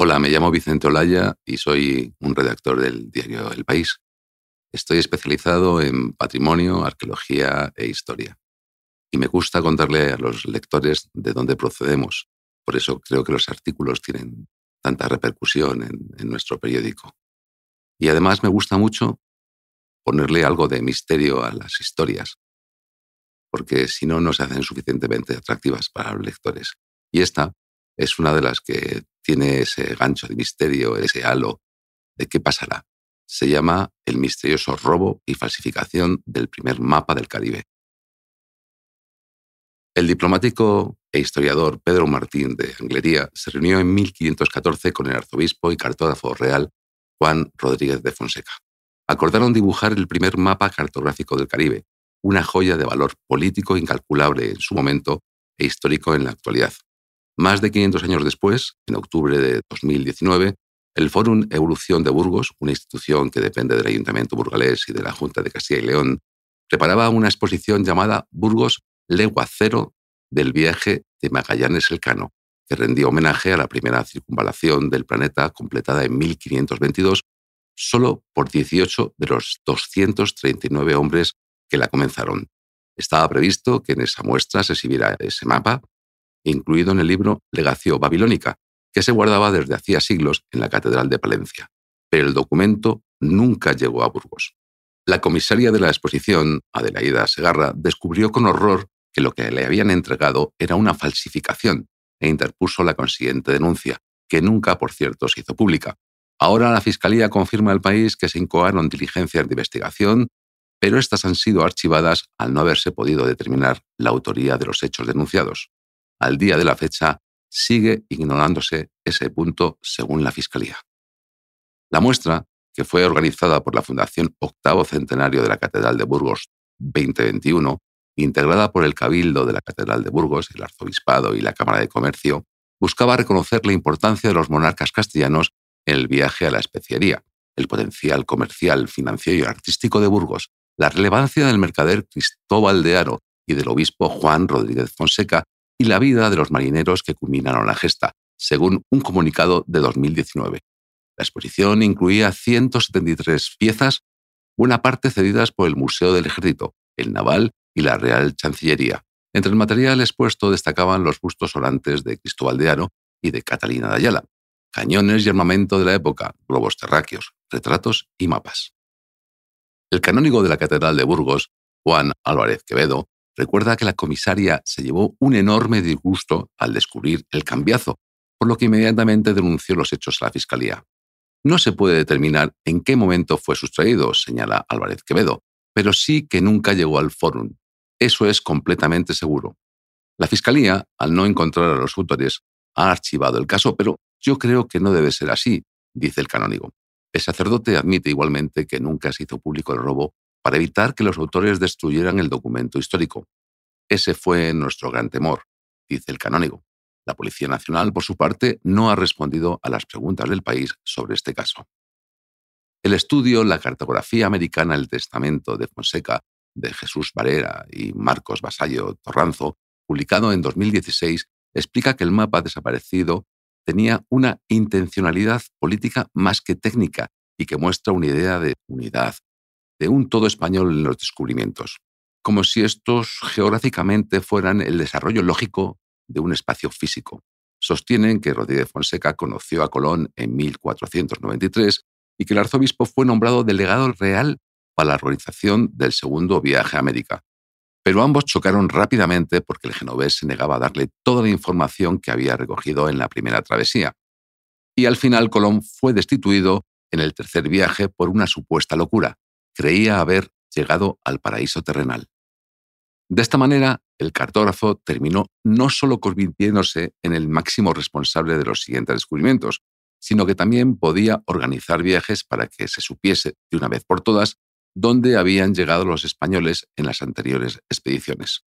Hola, me llamo Vicente Olaya y soy un redactor del diario El País. Estoy especializado en patrimonio, arqueología e historia. Y me gusta contarle a los lectores de dónde procedemos. Por eso creo que los artículos tienen tanta repercusión en, nuestro periódico. Y además me gusta mucho ponerle algo de misterio a las historias, porque si no, no se hacen suficientemente atractivas para los lectores. Y esta es una de las que tiene ese gancho de misterio, ese halo de qué pasará. Se llama El misterioso robo y falsificación del primer mapa del Caribe. El diplomático e historiador Pedro Martín de Anglería se reunió en 1514 con el arzobispo y cartógrafo real Juan Rodríguez de Fonseca. Acordaron dibujar el primer mapa cartográfico del Caribe, una joya de valor político incalculable en su momento e histórico en la actualidad. Más de 500 años después, en octubre de 2019, el Fórum Evolución de Burgos, una institución que depende del Ayuntamiento burgalés y de la Junta de Castilla y León, preparaba una exposición llamada Burgos Legua Cero del viaje de Magallanes Elcano, que rendía homenaje a la primera circunvalación del planeta completada en 1522 solo por 18 de los 239 hombres que la comenzaron. Estaba previsto que en esa muestra se exhibiera ese mapa incluido en el libro Legacio Babilónica, que se guardaba desde hacía siglos en la Catedral de Palencia. Pero el documento nunca llegó a Burgos. La comisaria de la exposición, Adelaida Segarra, descubrió con horror que lo que le habían entregado era una falsificación e interpuso la consiguiente denuncia, que nunca, por cierto, se hizo pública. Ahora la Fiscalía confirma al país que se incoaron diligencias de investigación, pero estas han sido archivadas al no haberse podido determinar la autoría de los hechos denunciados al día de la fecha, sigue ignorándose ese punto según la Fiscalía. La muestra, que fue organizada por la Fundación Octavo Centenario de la Catedral de Burgos 2021, integrada por el Cabildo de la Catedral de Burgos, el Arzobispado y la Cámara de Comercio, buscaba reconocer la importancia de los monarcas castellanos en el viaje a la especiería, el potencial comercial, financiero y artístico de Burgos, la relevancia del mercader Cristóbal de Aro y del obispo Juan Rodríguez Fonseca y la vida de los marineros que culminaron la gesta, según un comunicado de 2019. La exposición incluía 173 piezas, buena parte cedidas por el Museo del Ejército, el Naval y la Real Chancillería. Entre el material expuesto destacaban los bustos orantes de Cristóbal de Aro y de Catalina de Ayala, cañones y armamento de la época, globos terráqueos, retratos y mapas. El canónigo de la Catedral de Burgos, Juan Álvarez Quevedo, recuerda que la comisaria se llevó un enorme disgusto al descubrir el cambiazo, por lo que inmediatamente denunció los hechos a la Fiscalía. No se puede determinar en qué momento fue sustraído, señala Álvarez Quevedo, pero sí que nunca llegó al fórum. Eso es completamente seguro. La Fiscalía, al no encontrar a los autores, ha archivado el caso, pero yo creo que no debe ser así, dice el canónigo. El sacerdote admite igualmente que nunca se hizo público el robo para evitar que los autores destruyeran el documento histórico. Ese fue nuestro gran temor, dice el canónigo. La Policía Nacional, por su parte, no ha respondido a las preguntas del país sobre este caso. El estudio La cartografía americana del testamento de Fonseca de Jesús Varera y Marcos Basallo Torranzo, publicado en 2016, explica que el mapa desaparecido tenía una intencionalidad política más que técnica y que muestra una idea de unidad, de un todo español en los descubrimientos, como si estos geográficamente fueran el desarrollo lógico de un espacio físico. Sostienen que Rodríguez Fonseca conoció a Colón en 1493 y que el arzobispo fue nombrado delegado real para la organización del segundo viaje a América. Pero ambos chocaron rápidamente porque el genovés se negaba a darle toda la información que había recogido en la primera travesía. Y al final Colón fue destituido en el tercer viaje por una supuesta locura, creía haber llegado al paraíso terrenal. De esta manera, el cartógrafo terminó no solo convirtiéndose en el máximo responsable de los siguientes descubrimientos, sino que también podía organizar viajes para que se supiese de una vez por todas dónde habían llegado los españoles en las anteriores expediciones.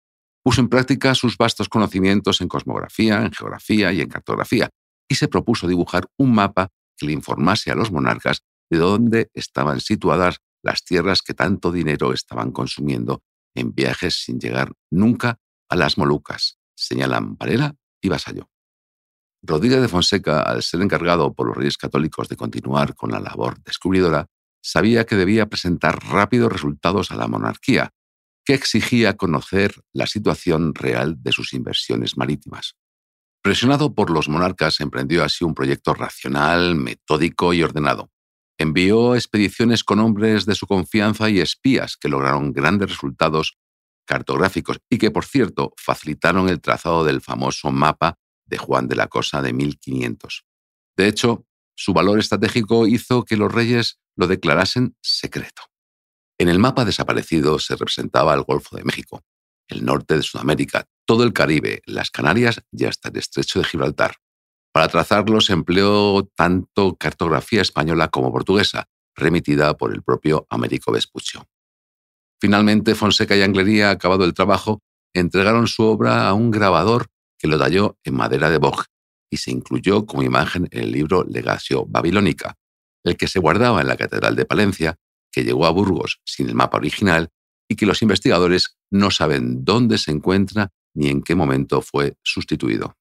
Puso en práctica sus vastos conocimientos en cosmografía, en geografía y en cartografía, y se propuso dibujar un mapa que le informase a los monarcas de dónde estaban situadas las tierras que tanto dinero estaban consumiendo en viajes sin llegar nunca a las Molucas, señalan Varela y Vasallo. Rodríguez de Fonseca, al ser encargado por los reyes católicos de continuar con la labor descubridora, sabía que debía presentar rápidos resultados a la monarquía, que exigía conocer la situación real de sus inversiones marítimas. Presionado por los monarcas, emprendió así un proyecto racional, metódico y ordenado. Envió expediciones con hombres de su confianza y espías que lograron grandes resultados cartográficos y que, por cierto, facilitaron el trazado del famoso mapa de Juan de la Cosa de 1500. De hecho, su valor estratégico hizo que los reyes lo declarasen secreto. En el mapa desaparecido se representaba el Golfo de México, el norte de Sudamérica, todo el Caribe, las Canarias y hasta el estrecho de Gibraltar. Para trazarlos empleó tanto cartografía española como portuguesa, remitida por el propio Américo Vespuccio. Finalmente, Fonseca y Anglería, acabado el trabajo, entregaron su obra a un grabador que lo talló en madera de boj y se incluyó como imagen en el libro Legacio Babilónica, el que se guardaba en la Catedral de Palencia, que llegó a Burgos sin el mapa original y que los investigadores no saben dónde se encuentra ni en qué momento fue sustituido.